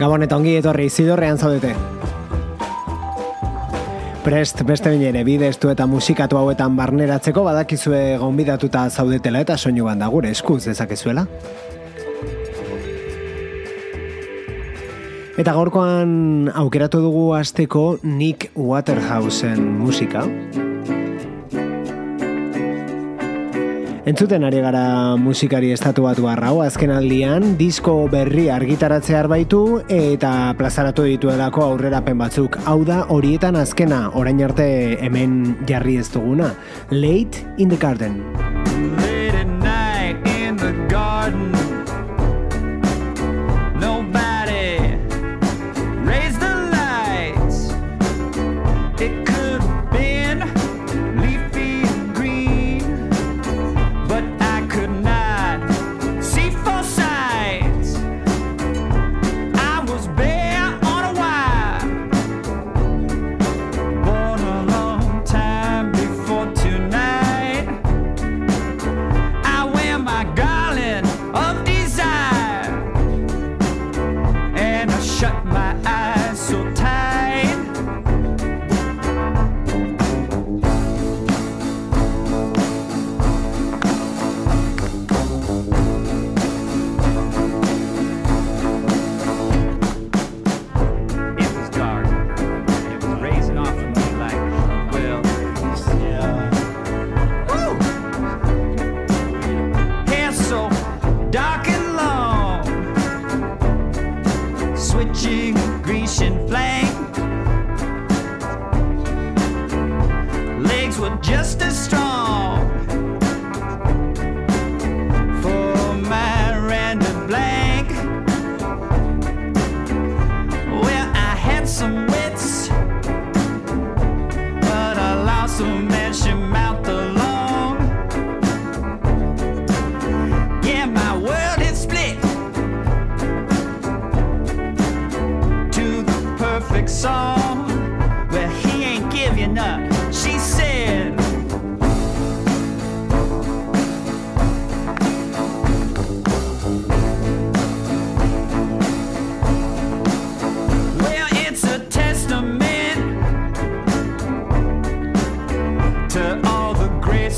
Gabon eta ongi etorri zidorrean zaudete. Prest, beste bine ere, bideztu eta musikatu hauetan barneratzeko badakizue gonbidatuta zaudetela eta soinu banda gure eskuz dezakezuela. Eta gaurkoan aukeratu dugu asteko Nick Waterhouseen musika. Entzuten ari gara musikari estatu batu arrau, azken aldian, disko berri argitaratze baitu eta plazaratu dituelako aurrerapen batzuk. Hau da, horietan azkena, orain arte hemen jarri ez duguna. Late in the garden.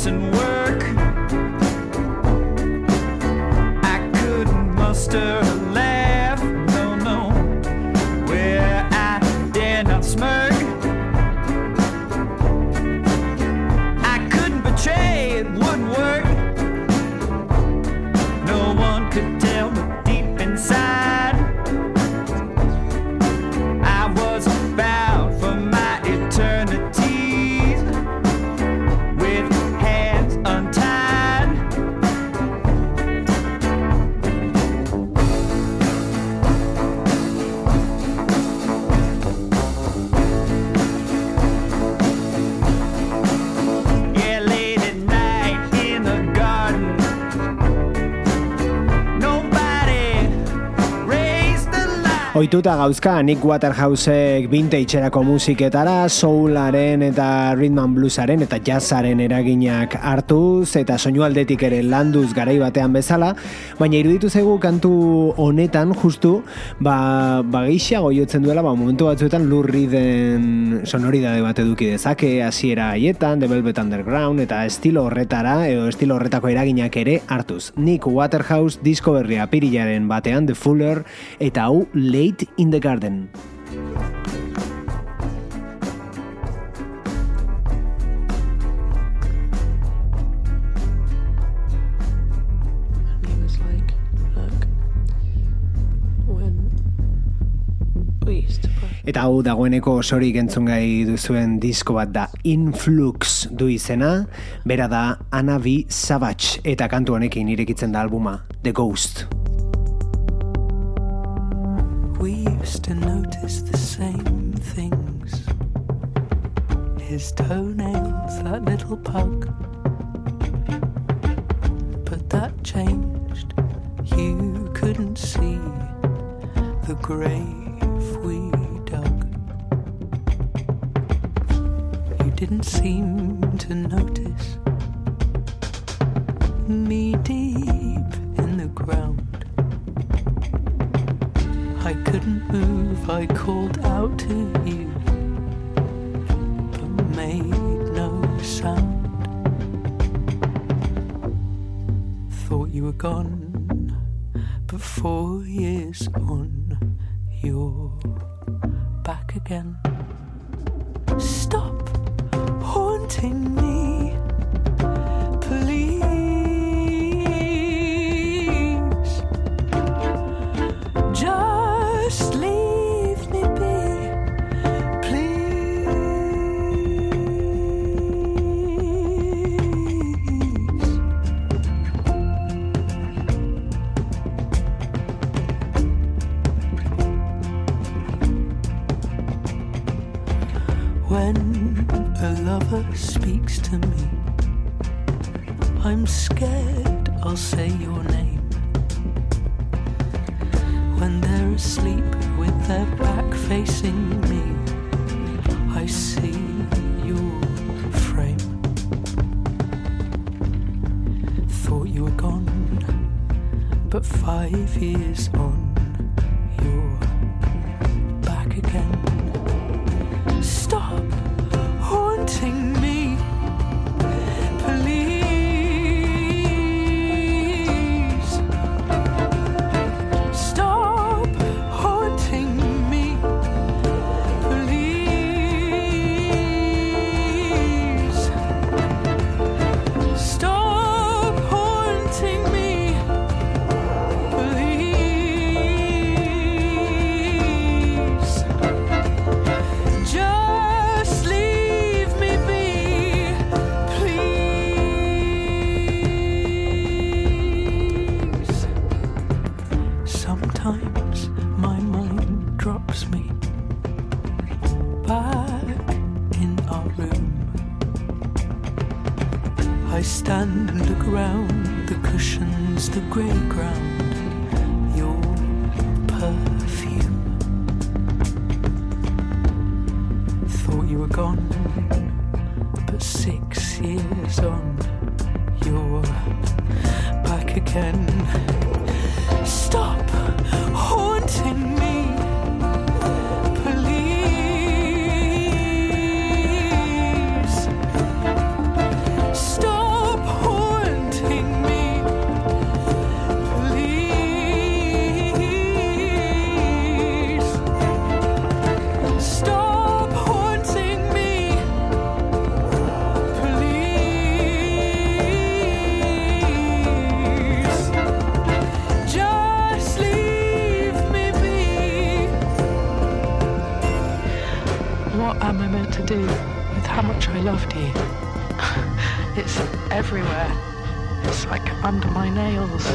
and work. I couldn't muster. Oituta gauzka Nick Waterhousek vintage-erako musiketara, soularen eta rhythm and bluesaren eta jazzaren eraginak hartuz eta soinu aldetik ere landuz garai batean bezala, baina iruditu zegu kantu honetan justu ba, ba goiotzen duela ba, momentu batzuetan lurri den sonoridade bat eduki dezake hasiera haietan, The Velvet Underground eta estilo horretara edo estilo horretako eraginak ere hartuz. Nick Waterhouse disko berria pirilaren batean The Fuller eta hau le Late in the Garden. Eta hau dagoeneko osorik entzun gai duzuen disko bat da Influx du izena, bera da Anna V. Savage eta kantu honekin irekitzen da albuma The Ghost. We used to notice the same things. His toenails, that little pug. But that changed. You couldn't see the grave we dug. You didn't seem to notice me deep I couldn't move, I called out to you, but made no sound. Thought you were gone, but four years on, you're back again. Stop haunting me. but five years on. loved you. It's everywhere. It's like under my nails.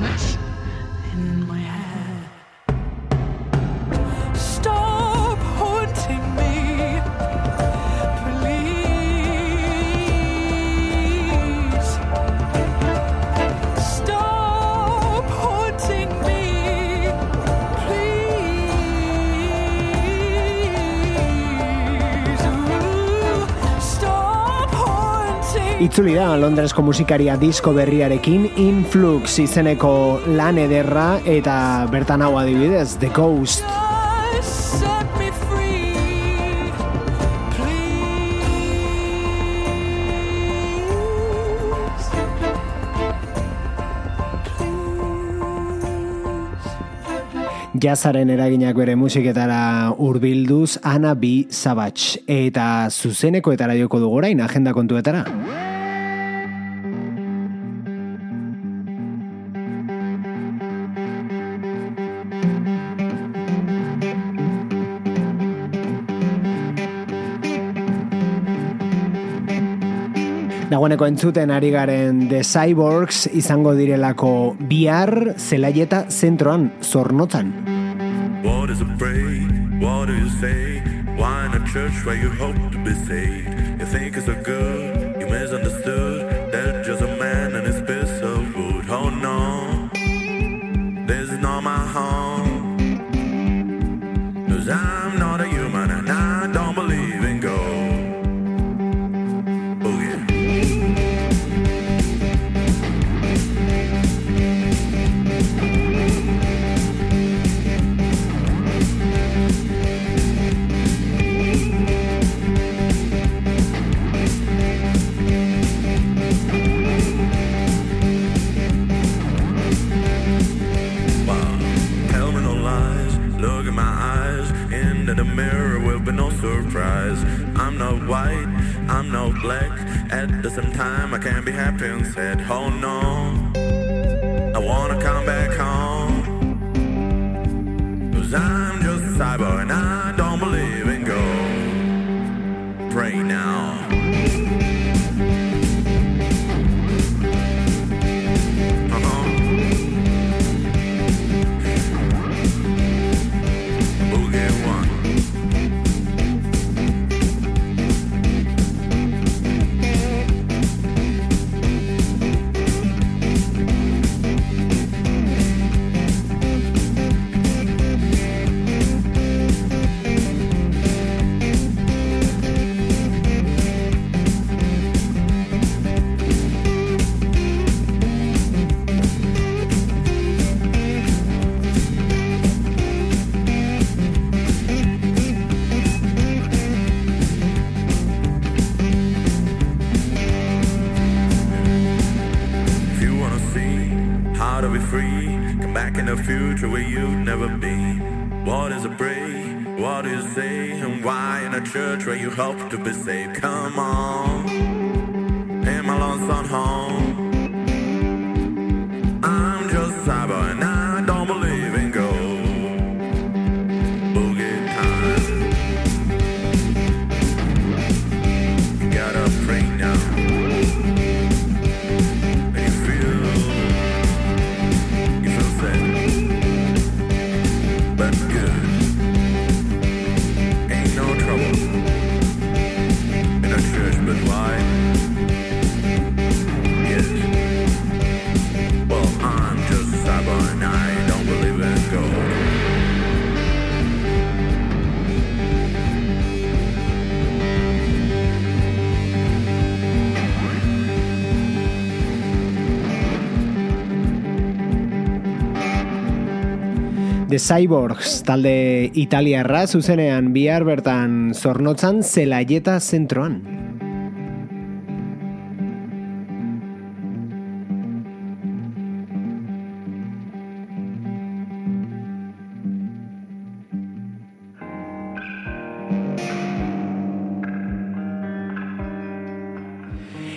It's in my Itzuli da Londresko musikaria disko berriarekin Influx izeneko lan ederra eta bertan hau adibidez The Ghost. Jazaren eraginak bere musiketara urbilduz Ana B. Savage eta zuzeneko eta joko dugorain agenda kontuetara. Dagoeneko entzuten ari garen The Cyborgs izango direlako bihar zelaieta zentroan zornotzan. What is a pray? What do you say? Why in a church where you hope to be saved? You think it's so good, you misunderstood That just a man and his piece of wood Oh no, this is not my home free. Come back in the future where you'd never be. What is a break? What do you say? And why in a church where you hope to be saved? Come on, in my lonesome home. The Cyborgs talde italiarra zuzenean bihar bertan zornotzan zelaieta zentroan.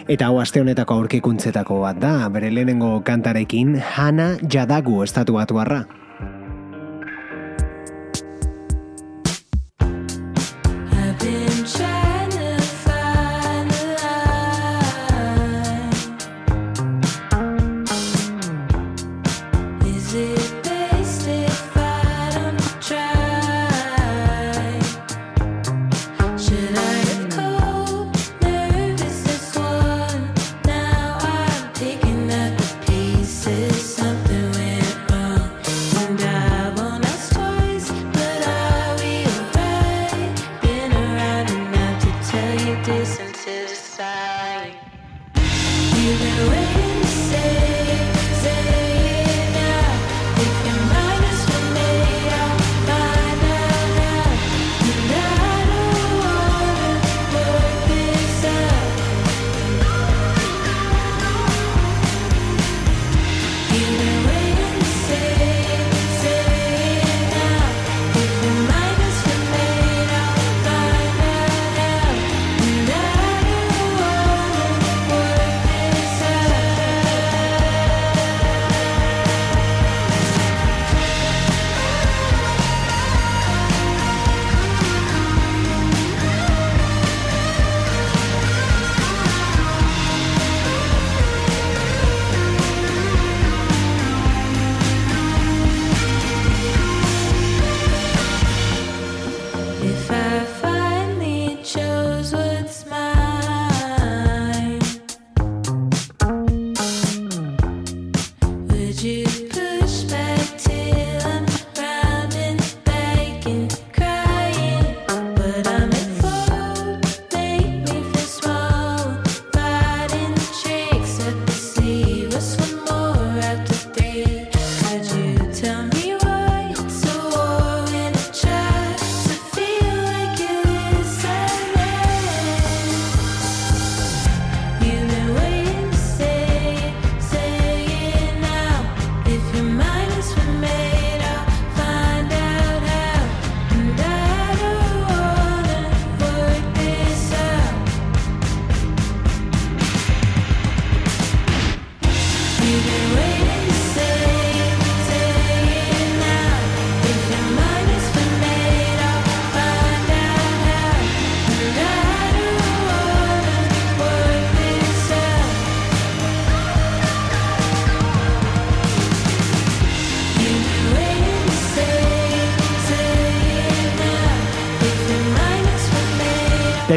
Eta hau aste honetako aurkikuntzetako bat da, bere lehenengo kantarekin Hana Jadagu estatu batuarra.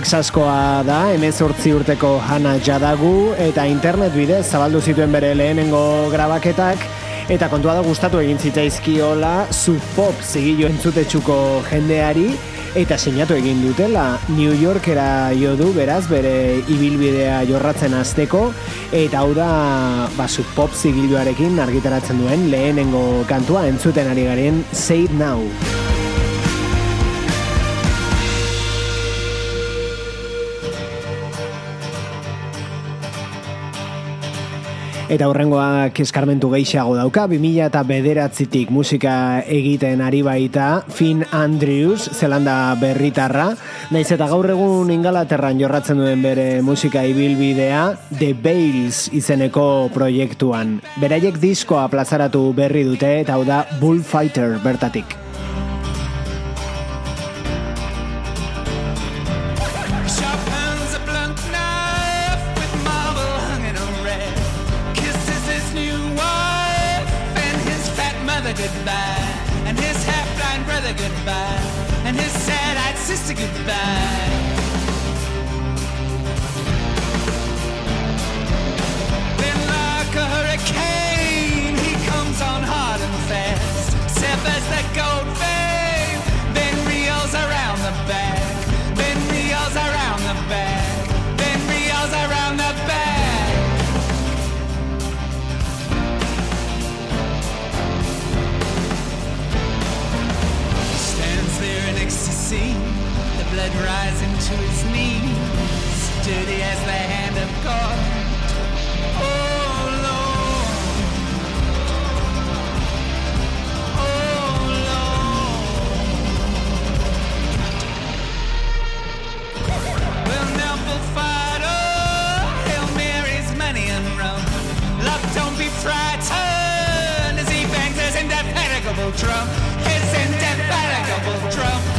Texaskoa da, emezortzi urteko Hana Jadagu, eta internet bidez zabaldu zituen bere lehenengo grabaketak, eta kontua da gustatu egin zitzaizkiola Sub Pop zigilu entzutetsuko jendeari, eta sinatu egin dutela New Yorkera jo du beraz bere ibilbidea jorratzen hasteko eta hau da ba, Pop zigiluarekin argitaratzen duen lehenengo kantua entzuten ari garen Say It Now. Eta horrengoak eskarmentu geixiago dauka, 2000 eta bederatzitik musika egiten ari baita, Finn Andrews, zelanda berritarra, naiz eta gaur egun ingalaterran jorratzen duen bere musika ibilbidea, The Bales izeneko proiektuan. Beraiek diskoa plazaratu berri dute eta hau da Bullfighter bertatik. Goodbye, and his half-blind brother goodbye, and his sad-eyed sister goodbye. The blood rising to his knees, dirty as the hand of God. Oh Lord, oh Lord. Well now, bullfighter, Hail Mary's money and rum. Love, don't be frightened as he bangs his indefatigable drum. His indefatigable drum.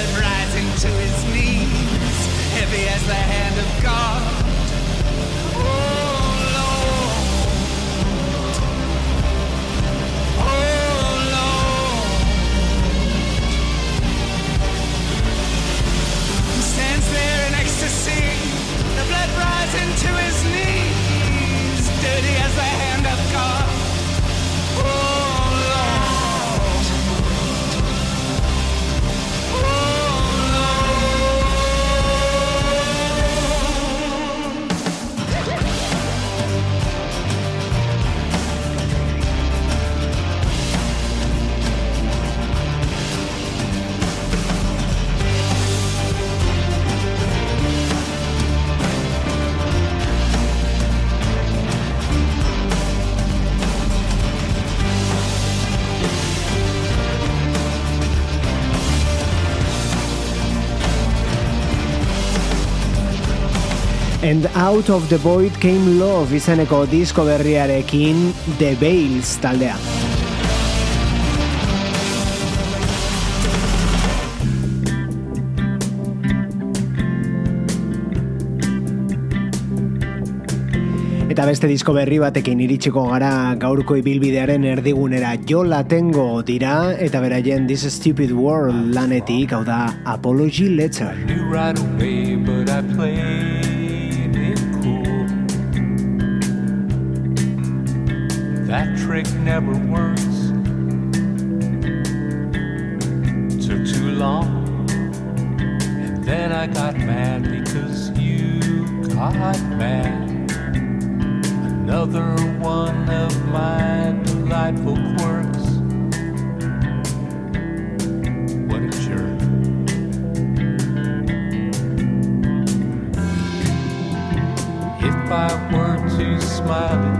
The blood And Out of the Void Came Love izeneko disko berriarekin The Bales taldea. Eta beste disko berri batekin iritsiko gara gaurko ibilbidearen erdigunera jo latengo dira eta beraien This Stupid World lanetik hau da Apology Letter. knew right away, but I trick never works. Took too long, and then I got mad because you got mad. Another one of my delightful quirks. What a jerk. If I were to smile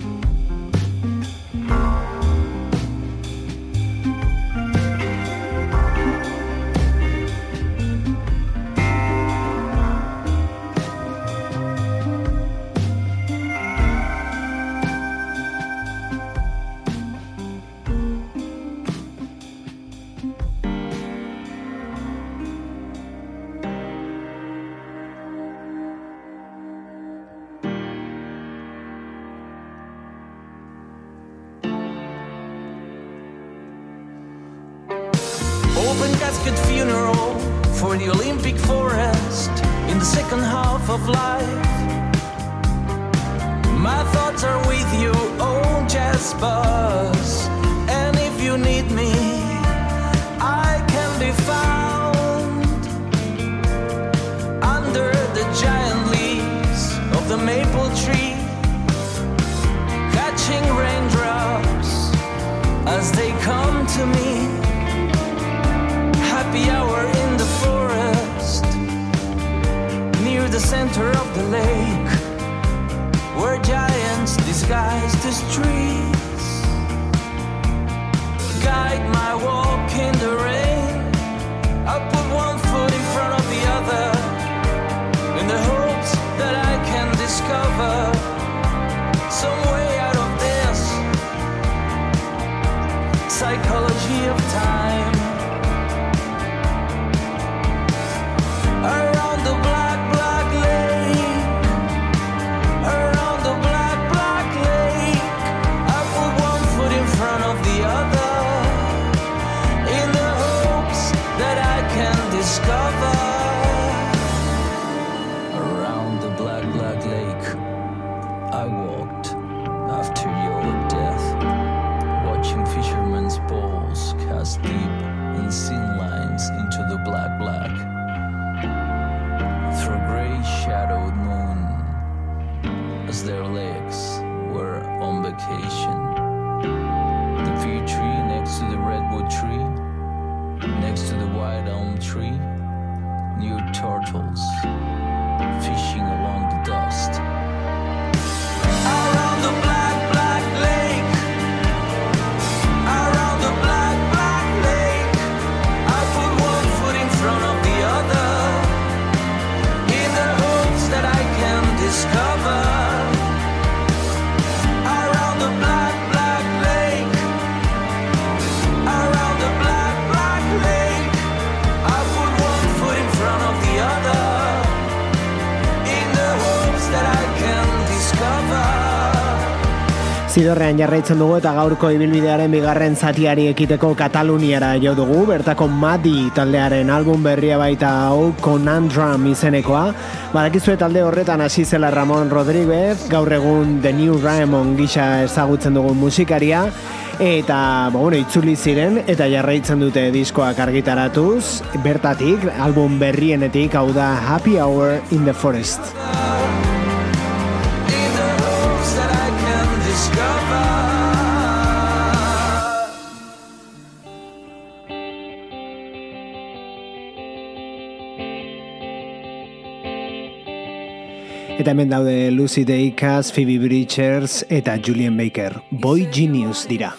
Zidorrean jarraitzen dugu eta gaurko ibilbidearen bigarren zatiari ekiteko Kataluniara jo dugu, bertako Madi taldearen album berria baita hau Conundrum izenekoa. Badakizu talde horretan hasi zela Ramon Rodriguez, gaur egun The New Ramon gisa ezagutzen dugu musikaria eta ba, bueno, itzuli ziren eta jarraitzen dute diskoak argitaratuz bertatik album berrienetik hau da Happy Hour in the Forest. Eta hemen daude Lucy Dacus, Phoebe Bridgers eta Julian Baker. Boy Genius dira.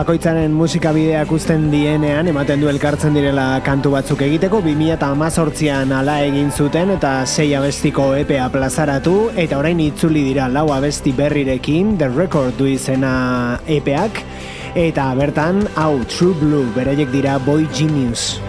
Bakoitzaren musikabideak uzten dienean ematen du elkartzen direla kantu batzuk egiteko 2018an ala egin zuten eta sei abestiko EPA plazaratu eta orain itzuli dira lau abesti berrirekin The Record du izena EPAak eta bertan hau True Blue beraiek dira Boy Genius.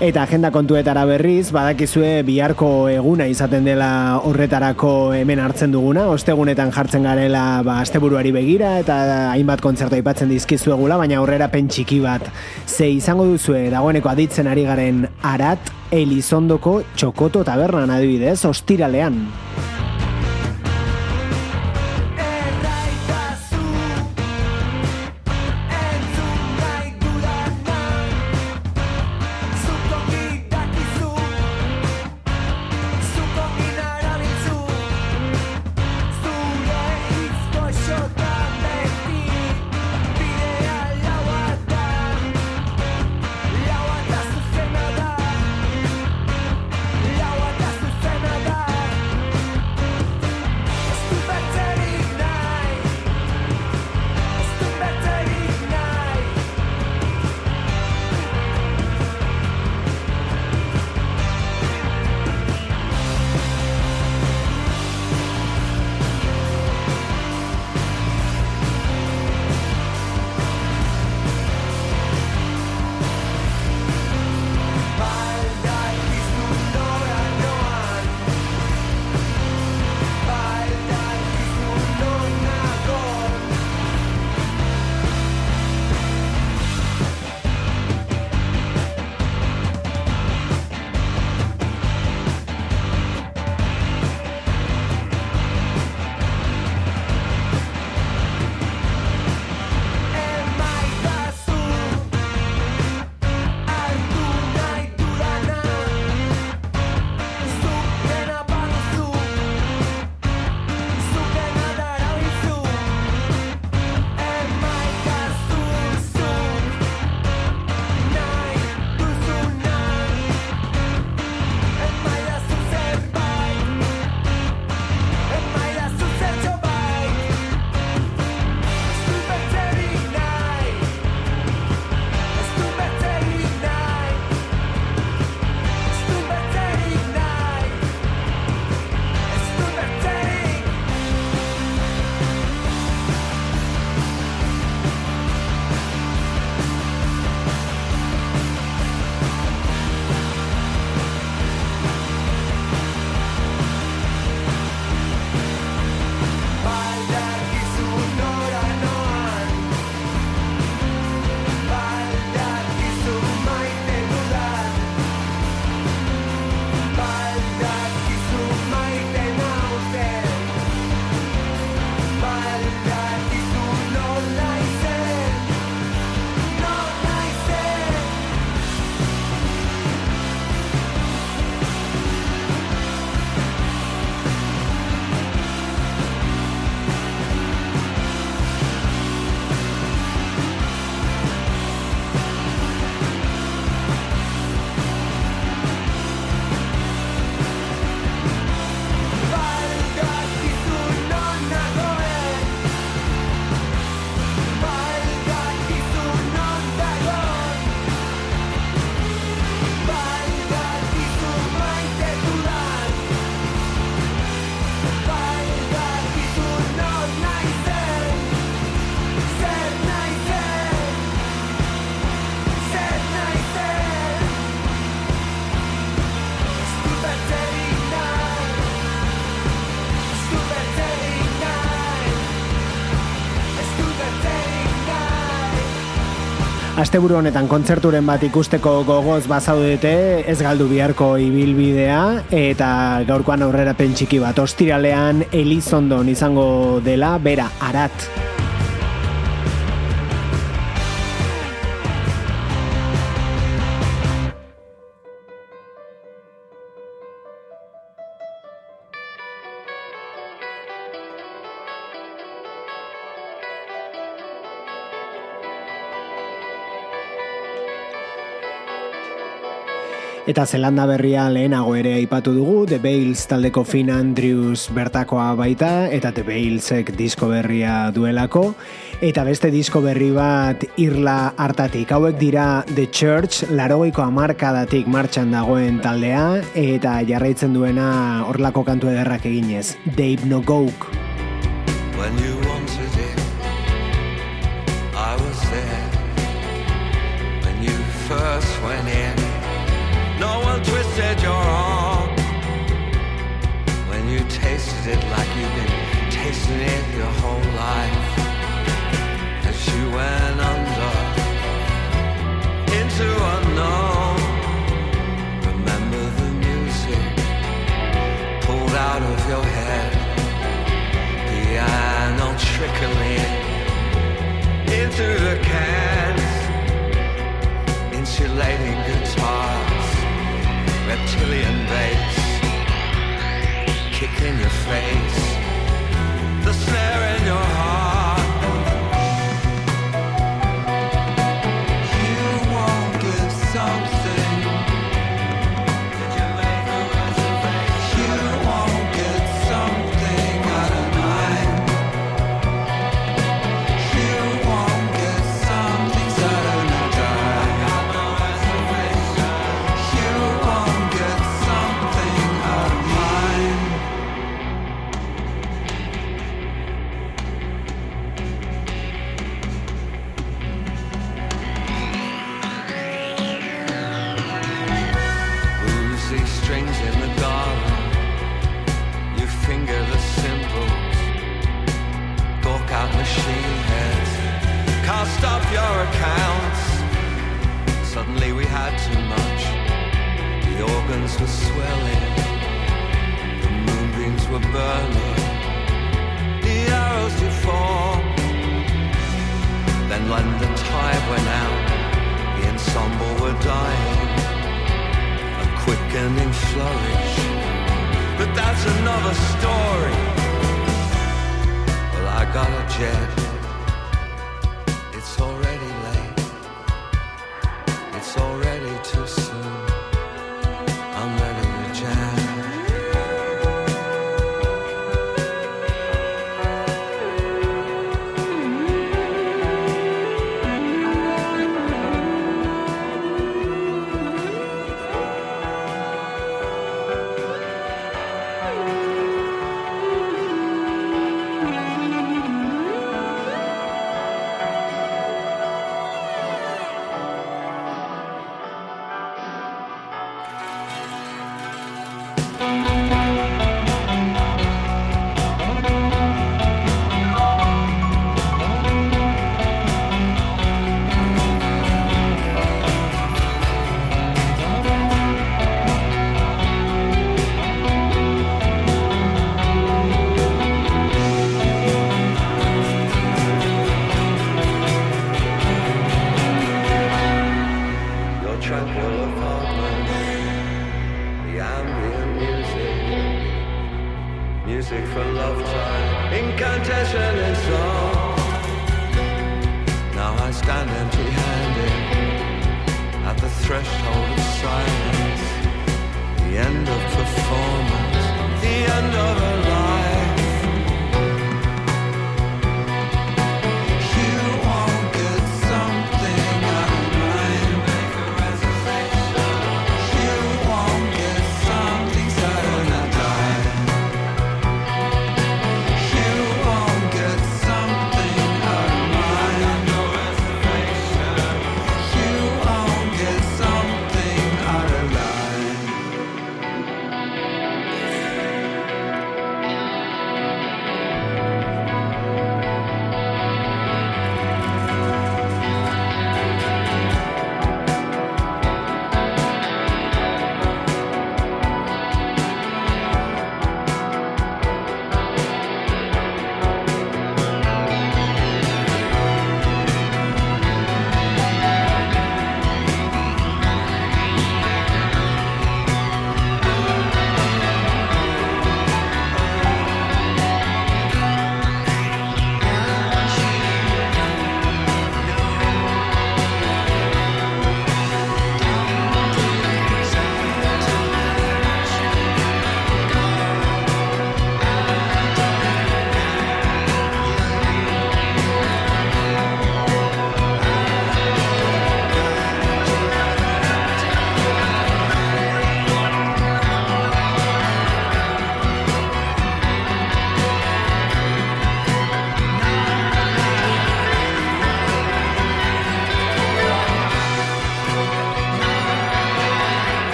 Eta agenda kontuetara berriz, badakizue biharko eguna izaten dela horretarako hemen hartzen duguna, ostegunetan jartzen garela ba, asteburuari begira eta hainbat kontzertu aipatzen dizkizuegula, baina aurrera txiki bat. Ze izango duzue dagoeneko aditzen ari garen arat, Elizondoko txokoto tabernan adibidez, ostiralean. Asteburu honetan kontzerturen bat ikusteko gogoz bazaudete, ez galdu biharko ibilbidea eta gaurkoan aurrera pentsiki bat ostiralean Elizondon izango dela bera arat. Eta Zelanda berria lehenago ere aipatu dugu, The Bales taldeko Finn Andrews bertakoa baita, eta The Balesek disko berria duelako, eta beste disko berri bat irla hartatik. Hauek dira The Church, larogeiko amarkadatik martxan dagoen taldea, eta jarraitzen duena horlako kantu ederrak eginez. Dave No Gouk. When you wanted it, I was there. When you first went in, no one twisted your arm. When you tasted it like you've been tasting it your whole life. As you went under, into unknown. Remember the music pulled out of your head piano trickling into the cans, insulating guitars, reptilian bass, kick in your face, the snare in your heart. Were swelling. The moonbeams were burning. The arrows deformed. Then when the tide went out, the ensemble were dying a quickening flourish. But that's another story. Well, I got a jet.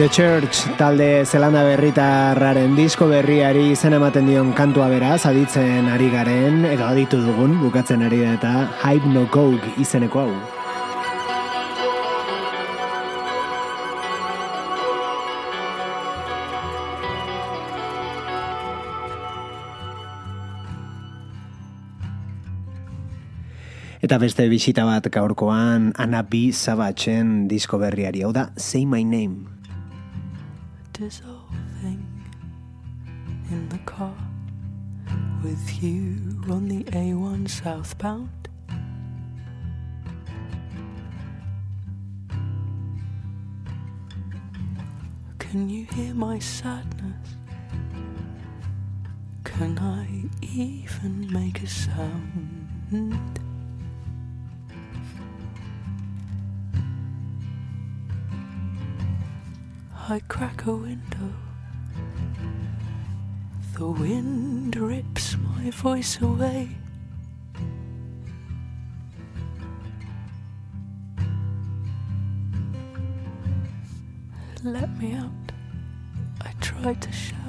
The Church talde zelanda berritarraren disko berriari izen ematen dion kantua beraz, aditzen ari garen, edo aditu dugun, bukatzen ari da eta Hype No Coke izeneko hau. Eta beste bisita bat gaurkoan Anna B. Sabatesen disko berriari, hau da Say My Name. Dissolving in the car with you on the A1 southbound. Can you hear my sadness? Can I even make a sound? I crack a window. The wind rips my voice away. Let me out. I try to shout.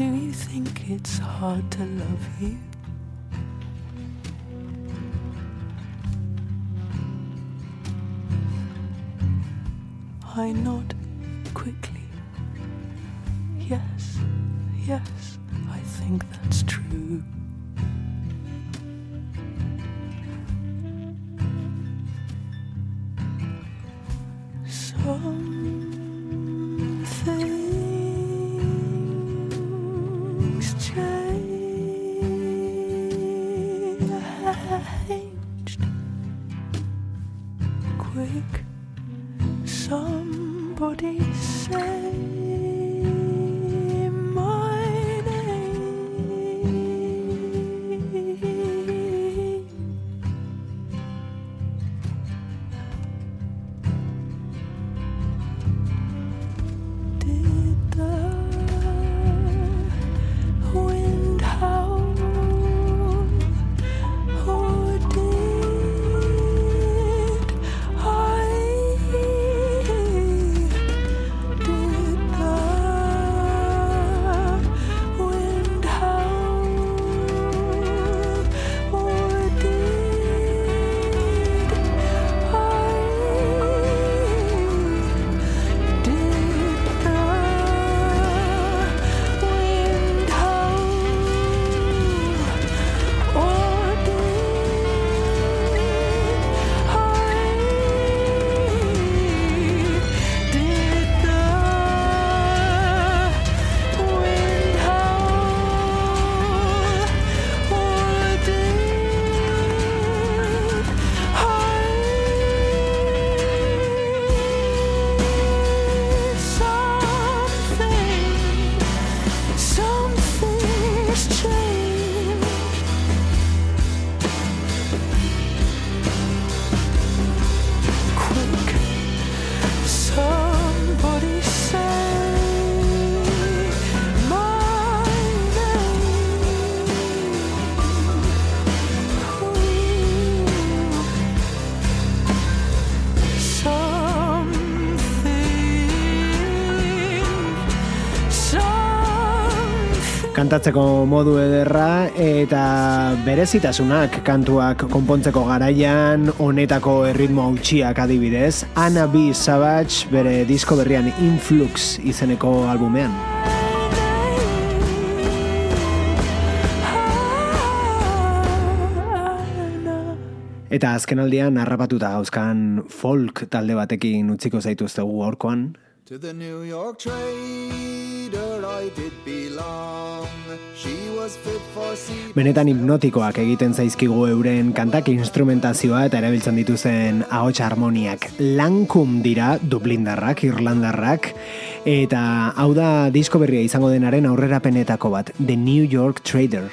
Do you think it's hard to love you? I nod quickly. Yes, yes, I think that's true. kantatzeko modu ederra eta berezitasunak kantuak konpontzeko garaian honetako erritmo hautsiak adibidez Ana B. Savage bere disko berrian Influx izeneko albumean. Eta azkenaldian harrapatuta gauzkan folk talde batekin utziko zaituztegu gaurkoan. To the New York train Benetan hipnotikoak egiten zaizkigu euren kantak instrumentazioa eta erabiltzen dituzen ahots harmoniak. Lankum dira Dublindarrak, Irlandarrak eta hau da disko berria izango denaren aurrerapenetako bat, The New York Trader.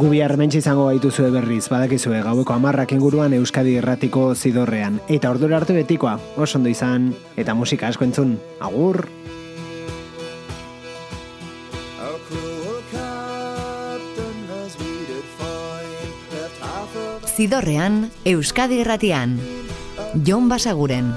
Gubi armentxe izango gaituzue berriz, badakizue gaueko amarrak inguruan Euskadi Erratiko zidorrean. Eta ordura arte betikoa, oso ondo izan, eta musika asko entzun. Agur! Zidorrean, Euskadi Erratian. Jon Basaguren.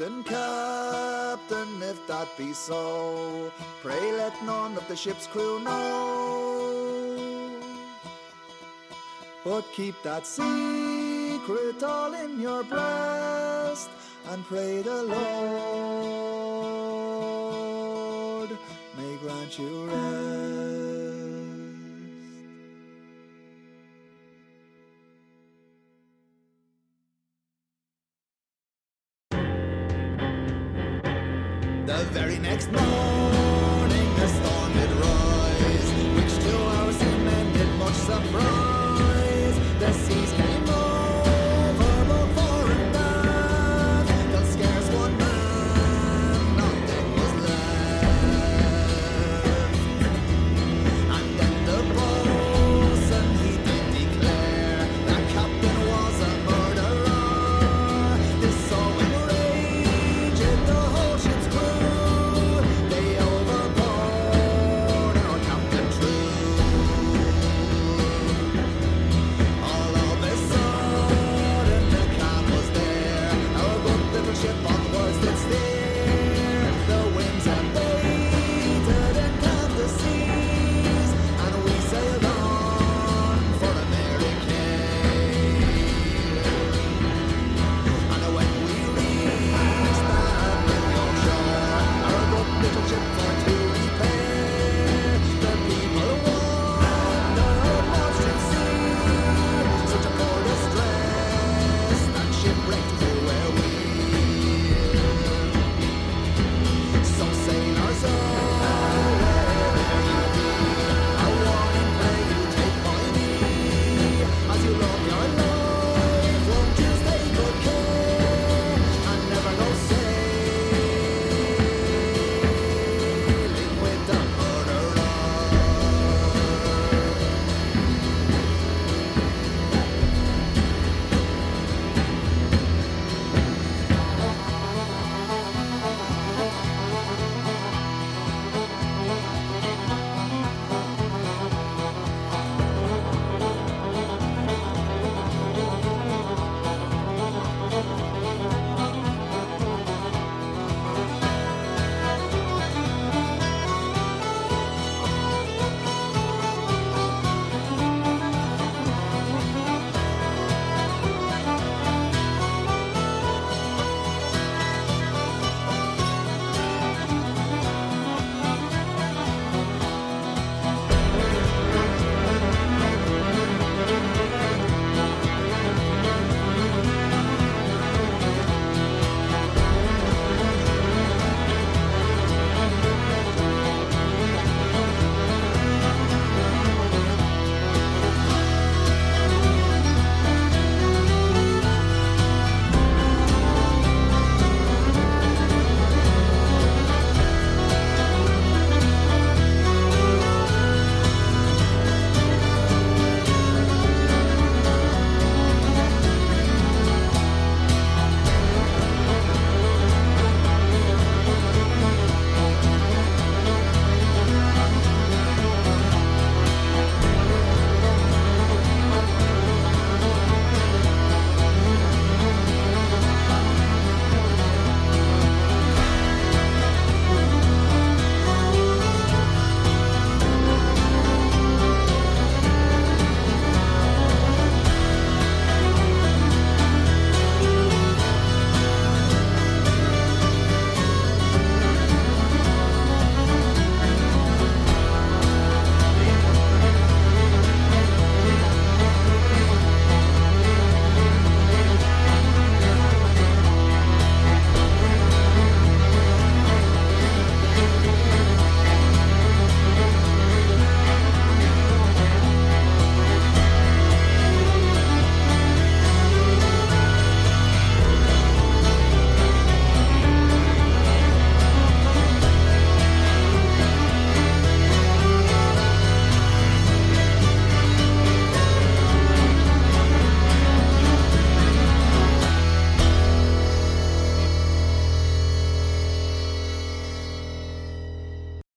Captain, Captain, if that be so, pray let none of the ship's crew know. But keep that secret all in your breast and pray the Lord may grant you rest. very next morning.